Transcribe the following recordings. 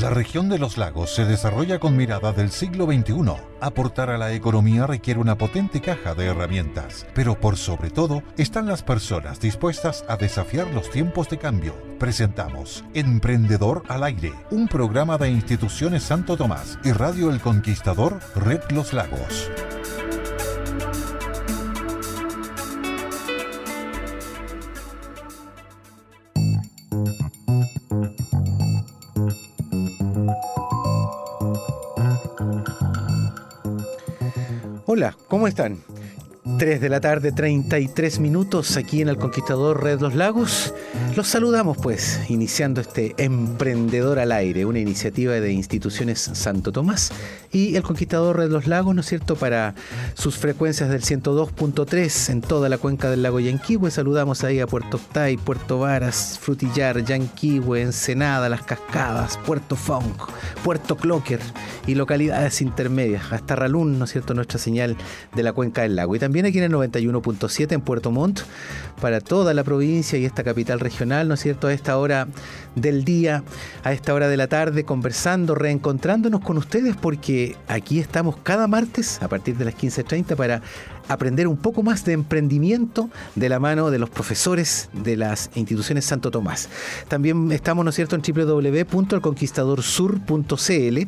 La región de los lagos se desarrolla con mirada del siglo XXI. Aportar a la economía requiere una potente caja de herramientas, pero por sobre todo están las personas dispuestas a desafiar los tiempos de cambio. Presentamos Emprendedor al Aire, un programa de instituciones Santo Tomás y Radio El Conquistador Red Los Lagos. Hola, ¿cómo están? 3 de la tarde, 33 minutos aquí en el Conquistador Red Los Lagos. Los saludamos pues, iniciando este Emprendedor al Aire, una iniciativa de instituciones Santo Tomás y el Conquistador Red Los Lagos, ¿no es cierto?, para sus frecuencias del 102.3 en toda la cuenca del lago Yanquihue. Saludamos ahí a Puerto Octay, Puerto Varas, Frutillar, Yanquihue, Ensenada, Las Cascadas, Puerto Funk, Puerto Clocker y localidades intermedias, hasta Ralún, ¿no es cierto?, nuestra señal de la cuenca del lago. Y también aquí en el 91.7 en Puerto Montt, para toda la provincia y esta capital regional, ¿no es cierto?, a esta hora del día, a esta hora de la tarde, conversando, reencontrándonos con ustedes, porque aquí estamos cada martes a partir de las 15.30 para aprender un poco más de emprendimiento de la mano de los profesores de las instituciones Santo Tomás. También estamos, ¿no es cierto?, en www.elconquistadorsur.cl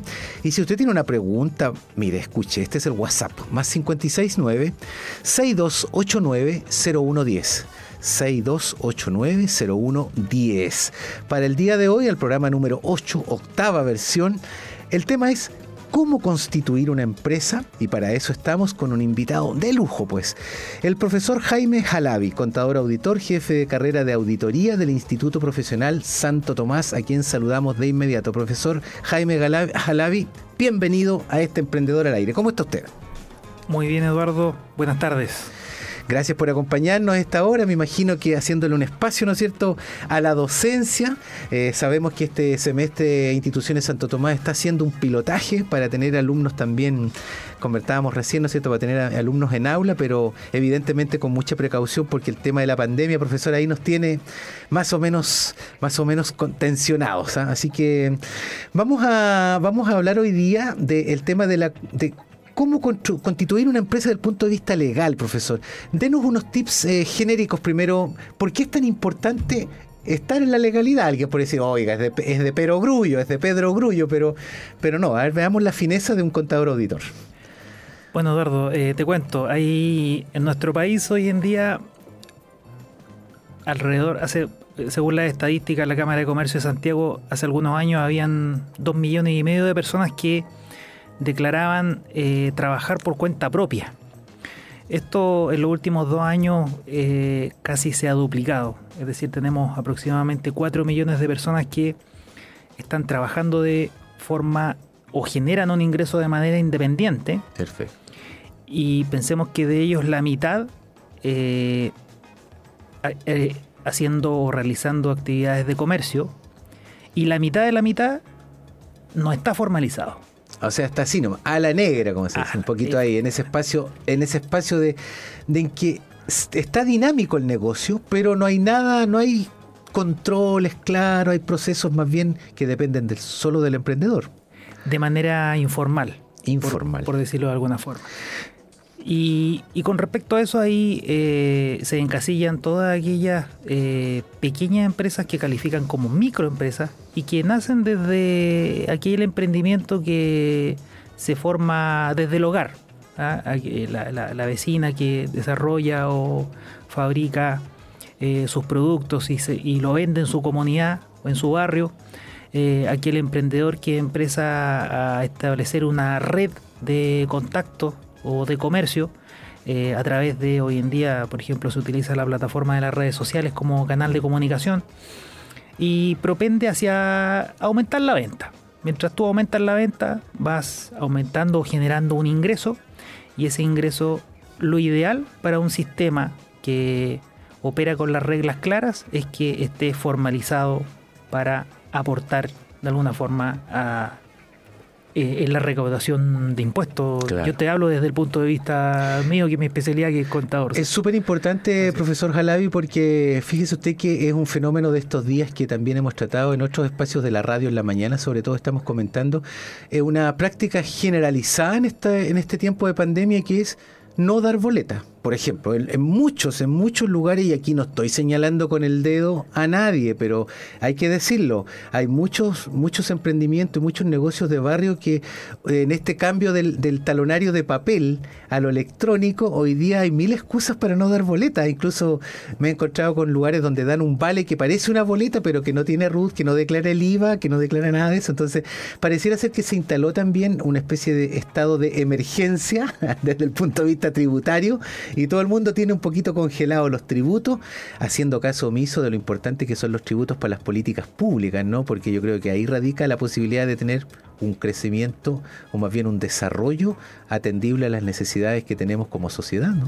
y si usted tiene una pregunta, mire, escuche, este es el WhatsApp, más 569 6289 0110. 6289-0110. Para el día de hoy, el programa número 8, octava versión, el tema es cómo constituir una empresa y para eso estamos con un invitado de lujo, pues, el profesor Jaime Jalavi, contador auditor, jefe de carrera de auditoría del Instituto Profesional Santo Tomás, a quien saludamos de inmediato. Profesor Jaime Jalavi, bienvenido a este Emprendedor al Aire. ¿Cómo está usted? Muy bien, Eduardo. Buenas tardes. Gracias por acompañarnos a esta hora. Me imagino que haciéndole un espacio, ¿no es cierto?, a la docencia. Eh, sabemos que este semestre Instituciones Santo Tomás está haciendo un pilotaje para tener alumnos también, convertábamos recién, ¿no es cierto?, para tener alumnos en aula, pero evidentemente con mucha precaución porque el tema de la pandemia, profesor, ahí nos tiene más o menos, más o menos tensionados. ¿ah? Así que vamos a, vamos a hablar hoy día del tema de la... ¿Cómo constituir una empresa desde el punto de vista legal, profesor? Denos unos tips eh, genéricos primero. ¿Por qué es tan importante estar en la legalidad? Alguien puede decir, oiga, es de, es de Pedro Grullo, es de Pedro Grullo, pero, pero no, a ver, veamos la fineza de un contador auditor. Bueno, Eduardo, eh, te cuento, hay en nuestro país hoy en día alrededor, hace, según las estadísticas, la Cámara de Comercio de Santiago, hace algunos años habían dos millones y medio de personas que declaraban eh, trabajar por cuenta propia. Esto en los últimos dos años eh, casi se ha duplicado. Es decir, tenemos aproximadamente 4 millones de personas que están trabajando de forma o generan un ingreso de manera independiente. Perfecto. Y pensemos que de ellos la mitad eh, haciendo o realizando actividades de comercio y la mitad de la mitad no está formalizado. O sea, está así nomás, a la negra, como se dice, un poquito ahí, en ese espacio, en ese espacio de, en que está dinámico el negocio, pero no hay nada, no hay controles claros, hay procesos más bien que dependen del, solo del emprendedor. De manera informal. Informal. por decirlo de alguna forma. Y, con respecto a eso, ahí eh, se encasillan todas aquellas eh, pequeñas empresas que califican como microempresas y que nacen desde aquel emprendimiento que se forma desde el hogar. ¿ah? La, vecina que desarrolla o fabrica eh, sus productos y, y, lo vende en su comunidad o en su barrio. aquel emprendedor que empieza a establecer una red de contacto o de comercio eh, a través de hoy en día, por ejemplo, se utiliza la plataforma de las redes sociales como canal de comunicación y propende hacia aumentar la venta. Mientras tú aumentas la venta, vas aumentando o generando un ingreso y ese ingreso, lo ideal para un sistema que opera con las reglas claras es que esté formalizado para aportar de alguna forma a eh, en la recaudación de impuestos. Yo te hablo desde el punto de vista mío, que es mi especialidad que es contador. Es súper importante, profesor Jalabi, porque fíjese usted que es un fenómeno de estos días que también hemos tratado en otros espacios de la radio en la mañana, sobre todo estamos comentando, es una práctica generalizada en, esta, en este tiempo de pandemia que es no dar boleta. Por ejemplo, en, muchos, en muchos lugares, y aquí no estoy señalando con el dedo a nadie, pero hay que decirlo, hay muchos, muchos emprendimientos y muchos negocios de barrio que en este cambio del, talonario de papel a lo electrónico, hoy día hay mil excusas para no dar boleta. Incluso me he encontrado con lugares donde dan un vale que parece una boleta, pero que no tiene RUT, que no declara el IVA, que no declara nada de eso. Entonces, pareciera ser que se instaló también una especie de estado de emergencia desde el punto de vista tributario y todo el mundo tiene un poquito congelado los tributos, haciendo caso omiso de lo importante que son los tributos para las políticas públicas, ¿no? Porque yo creo que ahí radica la posibilidad de tener un crecimiento o más bien un desarrollo atendible a las necesidades que tenemos como sociedad. ¿no?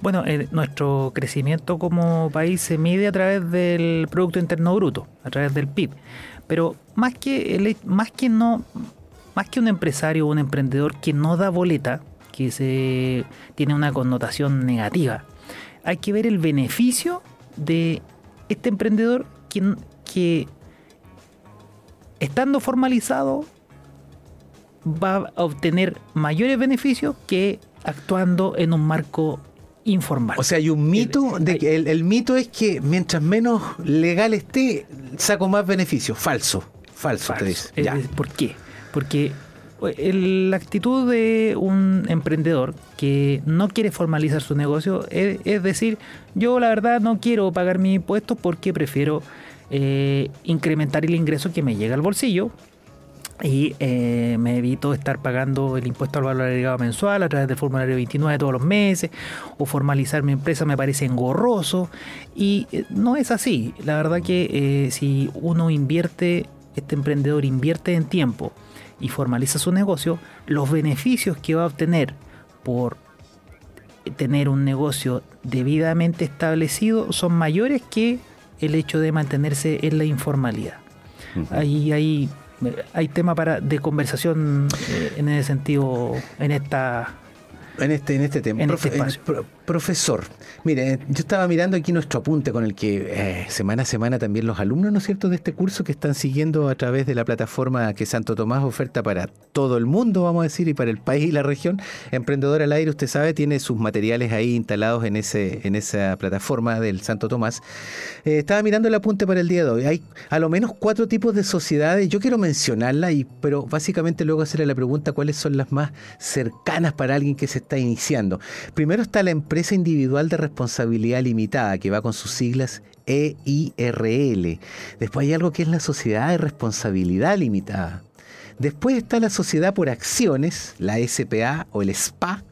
Bueno, eh, nuestro crecimiento como país se mide a través del Producto Interno Bruto, a través del PIB. Pero más que, el, más que no, más que un empresario o un emprendedor que no da boleta, que se tiene una connotación negativa. Hay que ver el beneficio de este emprendedor que, que estando formalizado va a obtener mayores beneficios que actuando en un marco informal. O sea, hay un mito, de que el, mito es que mientras menos legal esté, saco más beneficios. Falso, falso, falso. Eh, ¿Por qué? Porque la actitud de un emprendedor que no quiere formalizar su negocio es, decir, yo la verdad no quiero pagar mis impuestos porque prefiero eh, incrementar el ingreso que me llega al bolsillo y eh, me evito estar pagando el impuesto al valor agregado mensual a través del formulario 29 todos los meses o formalizar mi empresa me parece engorroso y eh, no es así. La verdad que si uno invierte, este emprendedor invierte en tiempo, y formaliza su negocio, los beneficios que va a obtener por tener un negocio debidamente establecido son mayores que el hecho de mantenerse en la informalidad. Ahí hay, hay tema para de conversación eh, en ese sentido en esta en este en este tema. Este profesor, mire, yo estaba mirando aquí nuestro apunte con el que eh, semana a semana también los alumnos, ¿no es cierto?, de este curso que están siguiendo a través de la plataforma que Santo Tomás oferta para todo el mundo, vamos a decir, y para el país y la región. Emprendedor al aire, usted sabe, tiene sus materiales ahí instalados en, ese, en esa plataforma del Santo Tomás. Eh, estaba mirando el apunte para el día de hoy. Hay a lo menos cuatro tipos de sociedades. Yo quiero mencionarla, y, pero básicamente luego hacerle la pregunta cuáles son las más cercanas para alguien que se está iniciando. Primero está la empresa individual de responsabilidad limitada, que va con sus siglas EIRL. Después hay algo que es la sociedad de responsabilidad limitada. Después está la sociedad por acciones, la SPA o el SPA.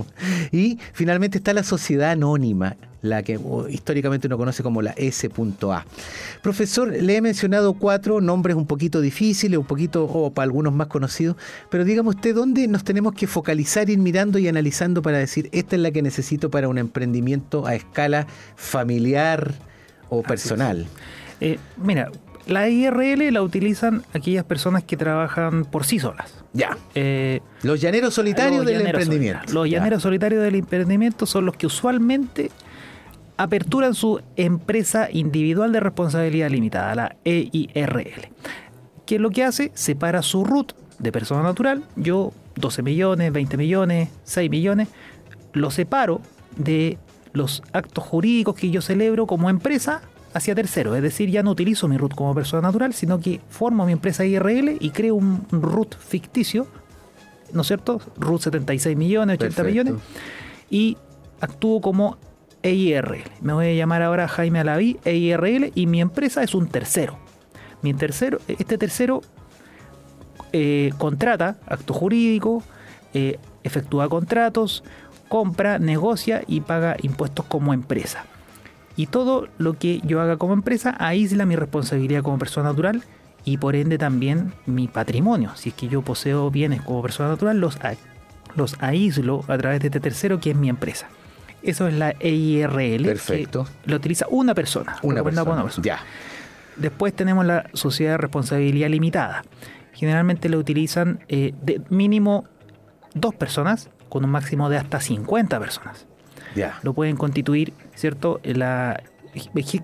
y finalmente está la sociedad anónima, la que históricamente uno conoce como la S.A. Profesor, le he mencionado cuatro nombres un poquito difíciles, un poquito, o para algunos más conocidos, pero dígame usted, ¿dónde nos tenemos que focalizar, ir mirando y analizando para decir, esta es la que necesito para un emprendimiento a escala familiar o personal? Eh, mira, la IRL la utilizan aquellas personas que trabajan por sí solas. Ya. Eh, los llaneros solitarios del emprendimiento. Los llaneros solitarios del emprendimiento son los que usualmente aperturan su empresa individual de responsabilidad limitada, la EIRL. ¿Qué es lo que hace? Separa su RUT de persona natural, yo 12 millones, 20 millones, 6 millones, lo separo de los actos jurídicos que yo celebro como empresa hacia tercero. Es decir, ya no utilizo mi RUT como persona natural, sino que formo mi empresa IRL y creo un RUT ficticio, ¿no es cierto? RUT 76 millones, 80 millones, y actúo como EIRL. Me voy a llamar ahora Jaime Alaví, EIRL, y mi empresa es un tercero. Mi tercero, este tercero eh, contrata acto jurídico, eh, efectúa contratos, compra, negocia y paga impuestos como empresa. Y todo lo que yo haga como empresa aísla mi responsabilidad como persona natural y por ende también mi patrimonio. Si es que yo poseo bienes como persona natural, los, los aíslo a través de este tercero que es mi empresa. Eso es la EIRL. Perfecto. Que lo utiliza una persona. Una persona. Ya. Después tenemos la sociedad de responsabilidad limitada, generalmente lo utilizan eh, de mínimo dos personas con un máximo de hasta 50 personas. Ya. Lo pueden constituir, ¿cierto? La,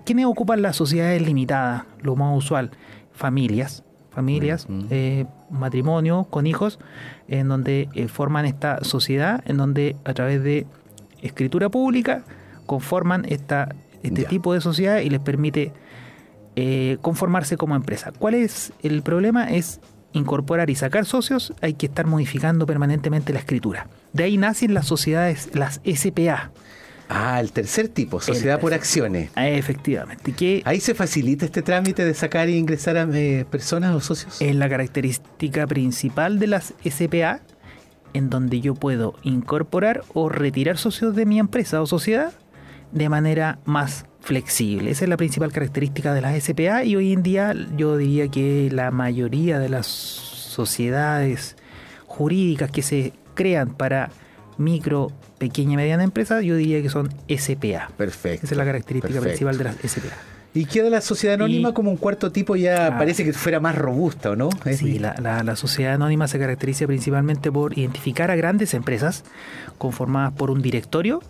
¿Quiénes ocupan las sociedades limitadas? Lo más usual, familias, familias, eh, matrimonio con hijos, en donde eh, forman esta sociedad, en donde a través de escritura pública conforman esta, este Ya. tipo de sociedad y les permite eh, conformarse como empresa. ¿Cuál es el problema? Es incorporar y sacar socios, hay que estar modificando permanentemente la escritura. De ahí nacen las sociedades, las SPA. Ah, el tercer tipo, sociedad por acciones. Ah, Efectivamente, que Ahí se facilita este trámite de sacar e ingresar a eh, personas o socios. es la característica principal de las SPA, en donde yo puedo incorporar o retirar socios de mi empresa o sociedad de manera más flexible. Esa es la principal característica de las SPA y hoy en día yo diría que la mayoría de las sociedades jurídicas que se crean para micro, pequeña y mediana empresas, yo diría que son SPA. Perfecto. Esa es la característica perfecto. principal de las SPA. Y queda la sociedad anónima Y- como un cuarto tipo ya Ah. parece que fuera más robusta, ¿o no? Es Sí, la- la sociedad anónima se caracteriza principalmente por identificar a grandes empresas conformadas por un directorio,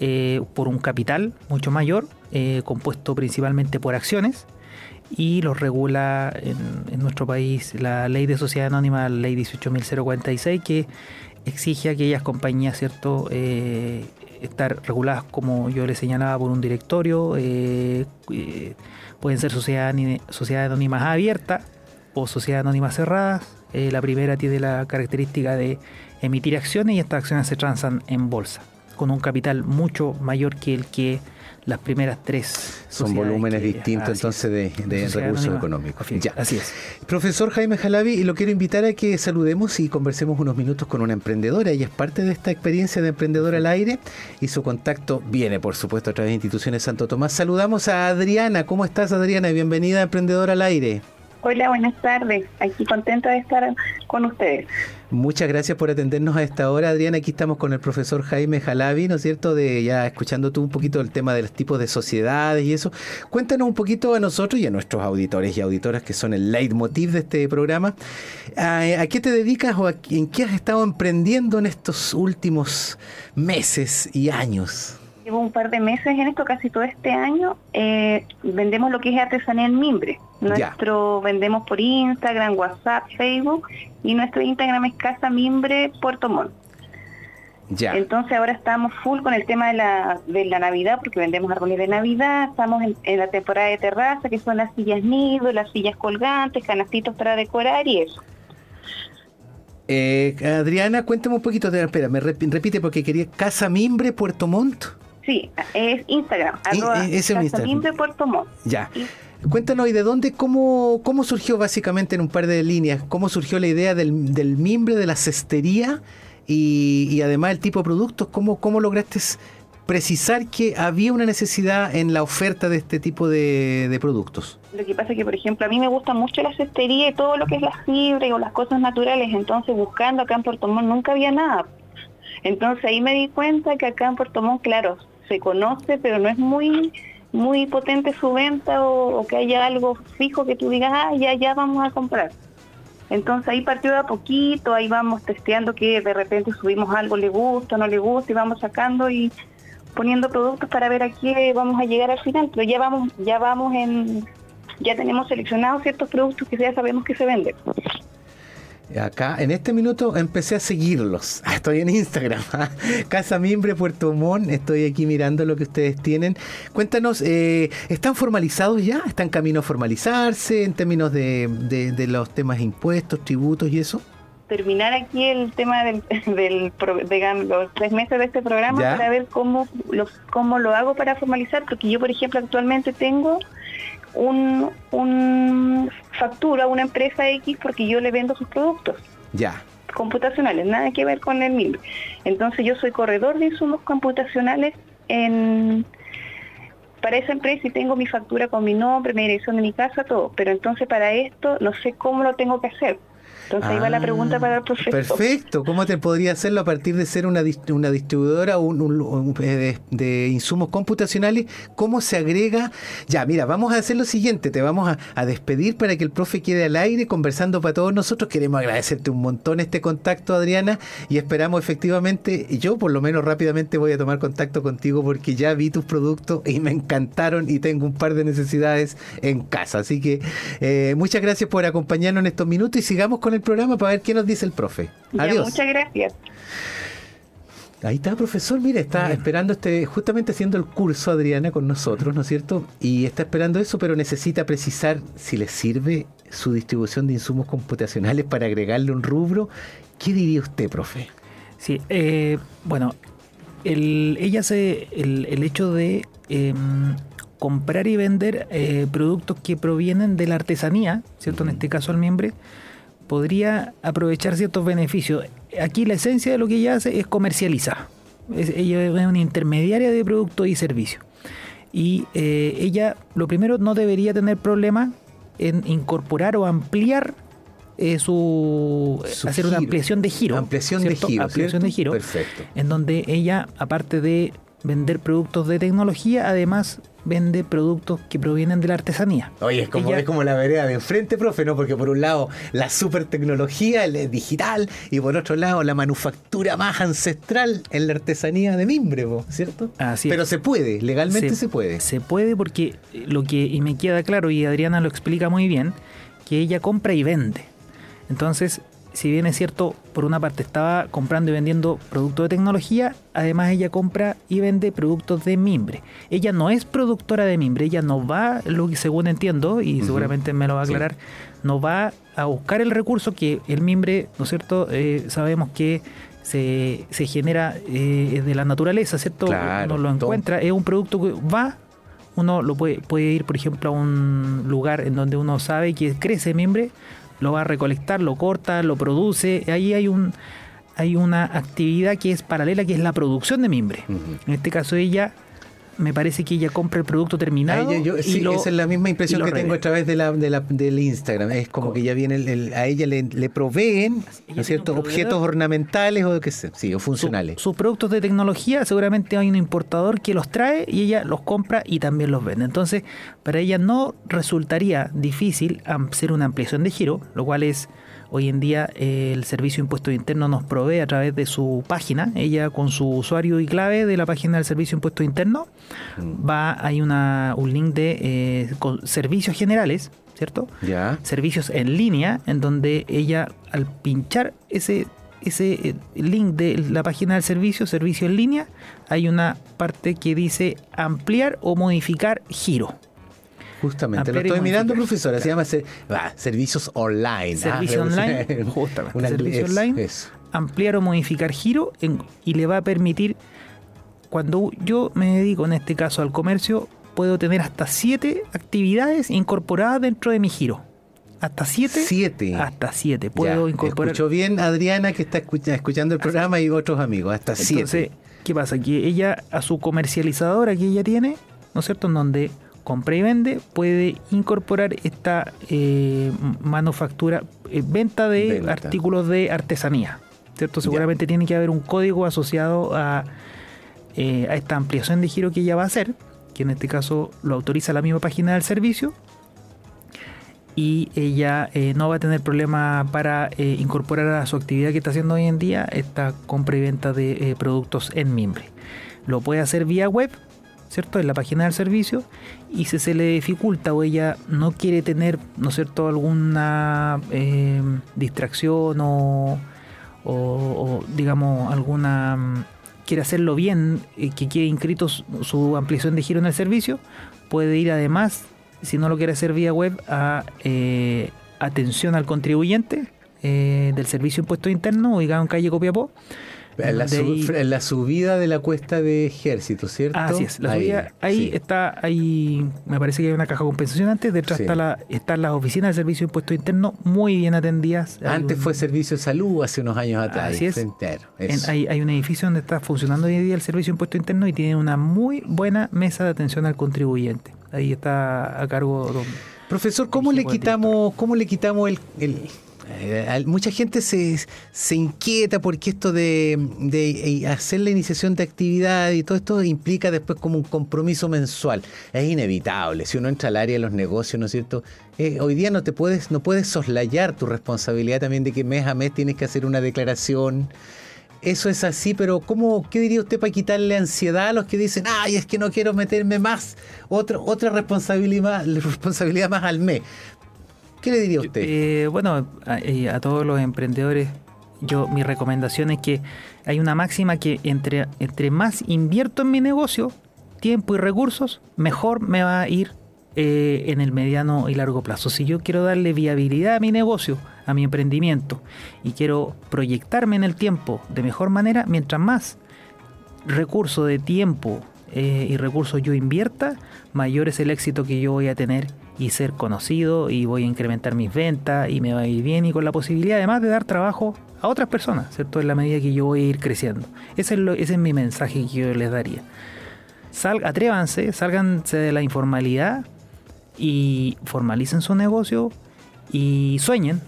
eh, por un capital mucho mayor, eh, compuesto principalmente por acciones, y los regula en, en nuestro país la ley de sociedad anónima, la ley 18.046, que exige a aquellas compañías, ¿cierto?, eh, estar reguladas, como yo les señalaba, por un directorio, eh, eh, pueden ser sociedad, sociedades anónimas abiertas o sociedades anónimas cerradas. La primera tiene la característica de emitir acciones y estas acciones se transan en bolsa, con un capital mucho mayor que el que las primeras tres Son volúmenes distintos entonces de, recursos anónima económicos. Ya. Así es. Profesor Jaime Jalavi, y lo quiero invitar a que saludemos y conversemos unos minutos con una emprendedora. Ella es parte de esta experiencia de emprendedor al aire y su contacto viene, por supuesto, a través de instituciones Santo Tomás. Saludamos a Adriana. ¿Cómo estás, Adriana? Bienvenida a Emprendedor al aire. Hola, buenas tardes. Aquí contenta de estar con ustedes. Muchas gracias por atendernos a esta hora, Adriana. Aquí estamos con el profesor Jaime Jalavi, ¿no es cierto? De ya escuchando tú un poquito el tema de los tipos de sociedades y eso. Cuéntanos un poquito a nosotros y a nuestros auditores y auditoras que son el leitmotiv de este programa. ¿A, a qué te dedicas o a- en qué has estado emprendiendo en estos últimos meses y años? Llevo un par de meses en esto, casi todo este año. eh, vendemos lo que es artesanía en mimbre. Ya. Nuestro vendemos por Instagram, WhatsApp, Facebook y nuestro Instagram es Casa Mimbre Puerto Montt. Ya. Entonces ahora estamos full con el tema de la, de la Navidad porque vendemos árboles de Navidad. Estamos en, en la temporada de terraza que son las sillas nido, las sillas colgantes, canastitos para decorar y eso. Eh, Adriana, cuéntame un poquito. De, espera, me rep- repite porque quería Casa Mimbre, Puerto Montt. Sí, es Instagram, Y- arroba eh, es Instagram. Mimbre Puerto Montt. Ya. Y- Cuéntanos, ¿y de dónde, cómo, cómo surgió básicamente en un par de líneas? ¿Cómo surgió la idea del, del mimbre, de la cestería y, y además el tipo de productos? ¿Cómo, ¿Cómo lograste precisar que había una necesidad en la oferta de este tipo de, de productos? Lo que pasa es que, por ejemplo, a mí me gusta mucho la cestería y todo lo que es la fibra y o las cosas naturales. Entonces, buscando acá en Puerto Montt nunca había nada. Entonces, ahí me di cuenta que acá en Puerto Montt, claro, se conoce, pero no es muy muy potente su venta o, que haya algo fijo que tú digas, ah, ya, ya vamos a comprar. Entonces ahí partió de a poquito, ahí vamos testeando que de repente subimos algo, le gusta, no le gusta, y vamos sacando y poniendo productos para ver a qué vamos a llegar al final, pero ya vamos, ya vamos en, ya tenemos seleccionados ciertos productos que ya sabemos que se venden. Acá, en este minuto, empecé a seguirlos. Estoy en Instagram. ah. Casa Mimbre, Puerto Montt. Estoy aquí mirando lo que ustedes tienen. Cuéntanos, eh, ¿están formalizados ya? ¿Están camino a formalizarse en términos de, de- de los temas de impuestos, tributos y eso? terminar aquí el tema del, del digamos, los tres meses de este programa Ya. para ver cómo lo, cómo lo hago para formalizar, porque yo, por ejemplo, actualmente tengo un, un factura a una empresa X porque yo le vendo sus productos Ya. computacionales, nada que ver con el MIMBRE. Entonces yo soy corredor de insumos computacionales en para esa empresa y tengo mi factura con mi nombre, mi dirección de mi casa, todo. Pero entonces para esto no sé cómo lo tengo que hacer. Entonces ahí va la pregunta para el profesor. Perfecto. ¿Cómo te podría hacerlo a partir de ser una, una distribuidora un, eh, de, insumos computacionales? ¿Cómo se agrega? Ya, mira, vamos a hacer lo siguiente. Te vamos a, despedir para que el profe quede al aire conversando para todos nosotros. Queremos agradecerte un montón este contacto, Adriana, y esperamos efectivamente, yo por lo menos rápidamente voy a tomar contacto contigo porque ya vi tus productos y me encantaron y tengo un par de necesidades en casa. Así que eh, muchas gracias por acompañarnos en estos minutos y sigamos con el programa para ver qué nos dice el profe. Adiós. muchas gracias. Ahí está, profesor, mire, está esperando este, justamente haciendo el curso Adriana con nosotros, ¿no es cierto? Y está esperando eso, pero necesita precisar si le sirve su distribución de insumos computacionales para agregarle un rubro. ¿Qué diría usted, profe? Sí, eh, bueno, el, ella se, el, hecho de em, comprar y vender eh, productos que provienen de la artesanía, ¿cierto? En este caso al miembro, podría aprovechar ciertos beneficios. Aquí la esencia de lo que ella hace es comercializar. ella es una intermediaria de productos y servicios. Y eh, ella, lo primero, no debería tener problema en incorporar o ampliar eh, su, hacer una ampliación de giro. Ampliación de giro. Ampliación de giro. Perfecto. En donde ella, aparte de vender productos de tecnología, además vende productos que provienen de la artesanía. Oye, es como, es como la vereda de enfrente, profe, ¿no? Porque por un lado la super tecnología el digital y por otro lado la manufactura más ancestral en la artesanía de mimbre, ¿cierto? Así Pero se puede, legalmente se, puede. Se puede porque lo que, y me queda claro, y Adriana lo explica muy bien, que ella compra y vende. Entonces, si bien es cierto, por una parte estaba comprando y vendiendo productos de tecnología, además ella compra y vende productos de mimbre. Ella no es productora de mimbre, ella no va, lo que según entiendo, y seguramente me lo va a aclarar, no va a buscar el recurso que el mimbre, ¿no es cierto? Eh, sabemos que se, se genera eh, de la naturaleza, ¿cierto? uno lo encuentra, es un producto que va uno lo puede, puede ir, por ejemplo, a un lugar en donde uno sabe que crece mimbre, lo va a recolectar, lo corta, lo produce. Ahí hay un hay una actividad que es paralela, que es la producción de mimbre. En este caso ella me parece que ella compra el producto terminado. sí, esa es la misma impresión que tengo a través de la, de la, del Instagram. Es como que ya viene a ella le, proveen ¿no cierto? objetos ornamentales o que sí, o funcionales. sus productos de tecnología, seguramente hay un importador que los trae y ella los compra y también los vende. Entonces, para ella no resultaría difícil hacer una ampliación de giro, lo cual es Hoy en día eh, el Servicio de Impuestos Internos nos provee a través de su página, ella con su usuario y clave de la página del Servicio de Impuestos Internos, mm. va, hay una, un link de eh, servicios generales, ¿cierto? Ya. Servicios en línea, en donde ella al pinchar ese ese eh, link de la página del servicio, servicio en línea, hay una parte que dice ampliar o modificar giro. Justamente, lo estoy mirando, profesora, se llama servicios online. Servicio online, justamente. servicio online, ampliar o modificar giro y le va a permitir, cuando yo me dedico en este caso al comercio, puedo tener hasta siete actividades incorporadas dentro de mi giro. ¿Hasta siete? Siete. Hasta siete. Puedo incorporar. Escucho bien, Adriana, que está escuchando el programa y otros amigos. Hasta Entonces, ¿qué pasa? Que ella, a su comercializadora que ella tiene, ¿no es cierto? En donde compra y vende, puede incorporar esta eh, manufactura, eh, venta de artículos de artesanía. ¿cierto? Seguramente tiene que haber un código asociado a, eh, a esta ampliación de giro que ella va a hacer, que en este caso lo autoriza la misma página del servicio. Y ella no va a tener problema para incorporar a su actividad que está haciendo hoy en día esta compra y venta de productos en mimbre. Lo puede hacer vía web, ¿cierto? En la página del servicio y si se le dificulta o ella no quiere tener, ¿no cierto?, alguna eh, distracción o, digamos, alguna... Mm, quiere hacerlo bien, eh, que quede inscrito su, ampliación de giro en el servicio, puede ir además, si no lo quiere hacer vía web, a eh, atención al contribuyente del Servicio Impuesto Interno, ubicado en calle Copiapó, en la, subida de la cuesta de ejército, ¿cierto? Así es, la ahí, subida, ahí está, ahí me parece que hay una caja de compensación antes, detrás está la, están las oficinas del Servicio de Impuesto Interno muy bien atendidas. Antes fue Servicio de Salud hace unos años atrás. Así es. hay, un edificio donde está funcionando hoy en día el Servicio de Impuesto Interno y tiene una muy buena mesa de atención al contribuyente. Ahí está a cargo don, Profesor, ¿cómo le quitamos, cómo le quitamos el Eh, mucha gente se, se inquieta porque esto de, de, eh, hacer la iniciación de actividad y todo esto implica después como un compromiso mensual. Es inevitable. Si uno entra al área de los negocios, ¿no es cierto? Eh, hoy día no te puedes, no puedes soslayar tu responsabilidad también de que mes a mes tienes que hacer una declaración. Eso es así, pero ¿cómo, ¿qué diría usted para quitarle ansiedad a los que dicen, ay, es que no quiero meterme más, otra, otra responsabilidad, responsabilidad más al mes? ¿Qué le diría usted? Eh, bueno, eh, a, todos los emprendedores, yo mi recomendación es que hay una máxima que entre, entre más invierto en mi negocio, tiempo y recursos, mejor me va a ir eh, en el mediano y largo plazo. Si yo quiero darle viabilidad a mi negocio, a mi emprendimiento, y quiero proyectarme en el tiempo de mejor manera, mientras más recurso de tiempo y recursos yo invierta, mayor es el éxito que yo voy a tener y ser conocido y voy a incrementar mis ventas y me va a ir bien y con la posibilidad además de dar trabajo a otras personas, ¿cierto? En la medida que yo voy a ir creciendo. Ese es, ese es mi mensaje que yo les daría. Sal, atrévanse, sálganse de la informalidad y formalicen su negocio y sueñen.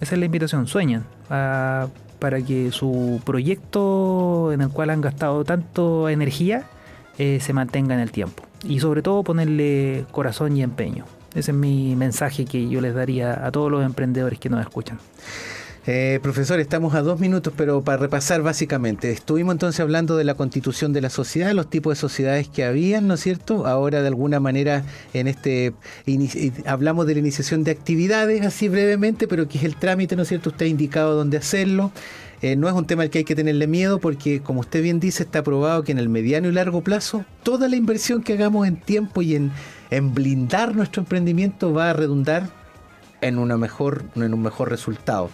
Esa es la invitación, sueñen. para que su proyecto en el cual han gastado tanto energía eh, se mantenga en el tiempo. Y sobre todo ponerle corazón y empeño. Ese es mi mensaje que yo les daría a todos los emprendedores que nos escuchan. Eh, profesor, estamos a dos minutos, pero para repasar básicamente, estuvimos entonces hablando de la constitución de la sociedad, los tipos de sociedades que habían, ¿no es cierto? Ahora de alguna manera en este hablamos de la iniciación de actividades, así brevemente, pero que es el trámite, ¿no es cierto? Usted ha indicado dónde hacerlo. Eh, no es un tema al que hay que tenerle miedo porque, como usted bien dice, está probado que en el mediano y largo plazo toda la inversión que hagamos en tiempo y en en blindar nuestro emprendimiento va a redundar en, una mejor, en un mejor resultado.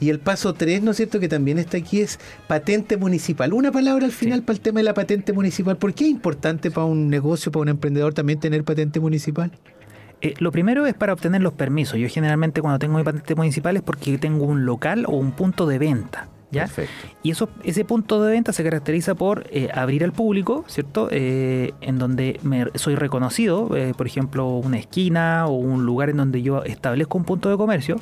Y el paso 3, ¿no es cierto?, que también está aquí, es patente municipal. Una palabra al final para el tema de la patente municipal. ¿Por qué es importante para un negocio, para un emprendedor también tener patente municipal? Eh, lo primero es para obtener los permisos. Yo generalmente cuando tengo mi patente municipal es porque tengo un local o un punto de venta. Y eso, ese punto de venta se caracteriza por eh, abrir al público, ¿cierto? Eh, en donde me, soy reconocido, eh, por ejemplo, una esquina o un lugar en donde yo establezco un punto de comercio.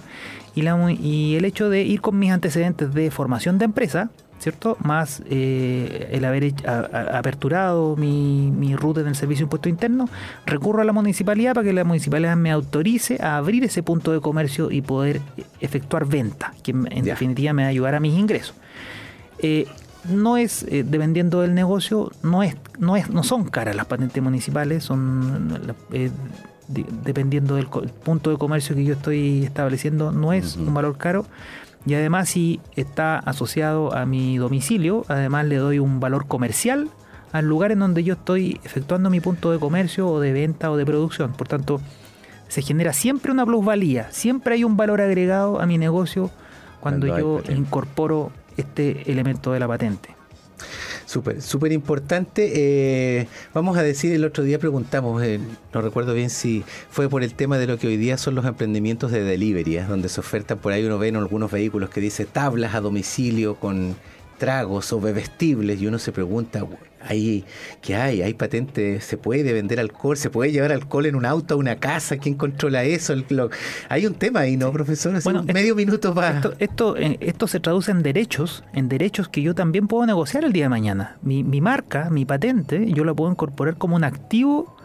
Y, la, y el hecho de ir con mis antecedentes de formación de empresa, ¿cierto? Más eh, el haber aperturado mi, mi, ruta en el servicio de impuesto interno, recurro a la municipalidad para que la municipalidad me autorice a abrir ese punto de comercio y poder efectuar venta, que en definitiva me va a ayudar a mis ingresos. Eh, no es eh, dependiendo del negocio, no es, no es, no son caras las patentes municipales, son dependiendo del punto de comercio que yo estoy estableciendo, no es un valor caro y además si está asociado a mi domicilio, además le doy un valor comercial al lugar en donde yo estoy efectuando mi punto de comercio o de venta o de producción. Por tanto, se genera siempre una plusvalía, siempre hay un valor agregado a mi negocio cuando, yo incorporo este elemento de la patente. Súper, súper importante. Eh, vamos a decir, el otro día preguntamos, eh, no recuerdo bien si fue por el tema de lo que hoy día son los emprendimientos de delivery, ¿eh? donde se ofertan por ahí, uno ve en algunos vehículos que dice tablas a domicilio con tragos o bebestibles y uno se pregunta, ahí ¿qué hay? ¿Hay patente? ¿Se puede vender alcohol? ¿Se puede llevar alcohol en un auto a una casa? ¿Quién controla eso? hay un tema ahí, ¿no, profesor? bueno, medio minuto para... Esto, eh, esto, se traduce en derechos, en derechos que yo también puedo negociar el día de mañana. Mi, mi marca, mi patente, yo la puedo incorporar como un activo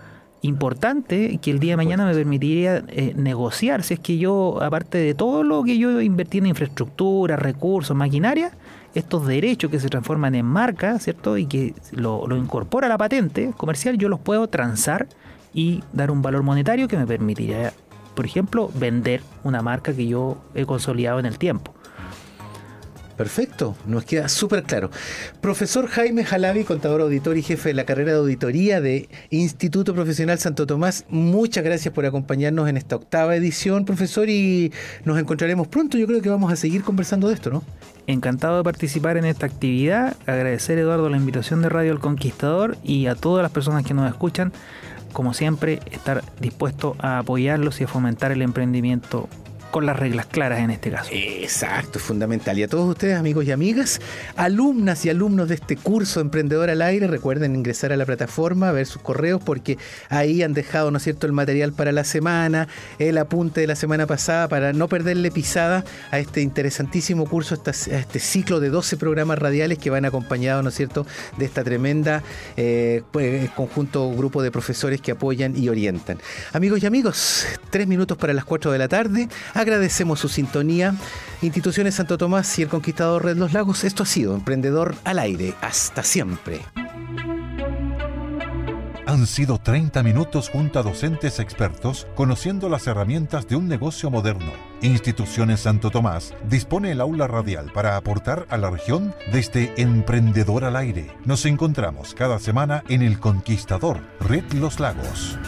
importante que el día de mañana me permitiría eh, negociar si es que yo, aparte de todo lo que yo invertí en infraestructura, recursos, maquinaria, estos derechos que se transforman en marca, ¿cierto? Y que lo, lo incorpora la patente comercial, yo los puedo transar y dar un valor monetario que me permitiría, por ejemplo, vender una marca que yo he consolidado en el tiempo. Perfecto, nos queda súper claro. Profesor Jaime Jalavi, contador auditor y jefe de la carrera de auditoría de Instituto Profesional Santo Tomás, muchas gracias por acompañarnos en esta octava edición, profesor, y nos encontraremos pronto. Yo creo que vamos a seguir conversando de esto, ¿no? Encantado de participar en esta actividad. Agradecer, Eduardo, la invitación de Radio El Conquistador y a todas las personas que nos escuchan. Como siempre, estar dispuesto a apoyarlos y a fomentar el emprendimiento con las reglas claras en este caso. Exacto, fundamental. Y a todos ustedes, amigos y amigas, alumnas y alumnos de este curso Emprendedor al Aire, recuerden ingresar a la plataforma, ver sus correos, porque ahí han dejado, ¿no es cierto?, el material para la semana, el apunte de la semana pasada, para no perderle pisada a este interesantísimo curso, a este ciclo de 12 programas radiales que van acompañados, ¿no es cierto?, de esta tremenda eh, pues, conjunto, grupo de profesores que apoyan y orientan. Amigos y amigos, tres minutos para las 4 de la tarde. Agradecemos su sintonía. Instituciones Santo Tomás y el Conquistador Red Los Lagos, esto ha sido Emprendedor al Aire. Hasta siempre. Han sido 30 minutos junto a docentes expertos conociendo las herramientas de un negocio moderno. Instituciones Santo Tomás dispone el aula radial para aportar a la región desde Emprendedor al Aire. Nos encontramos cada semana en El Conquistador, Red Los Lagos.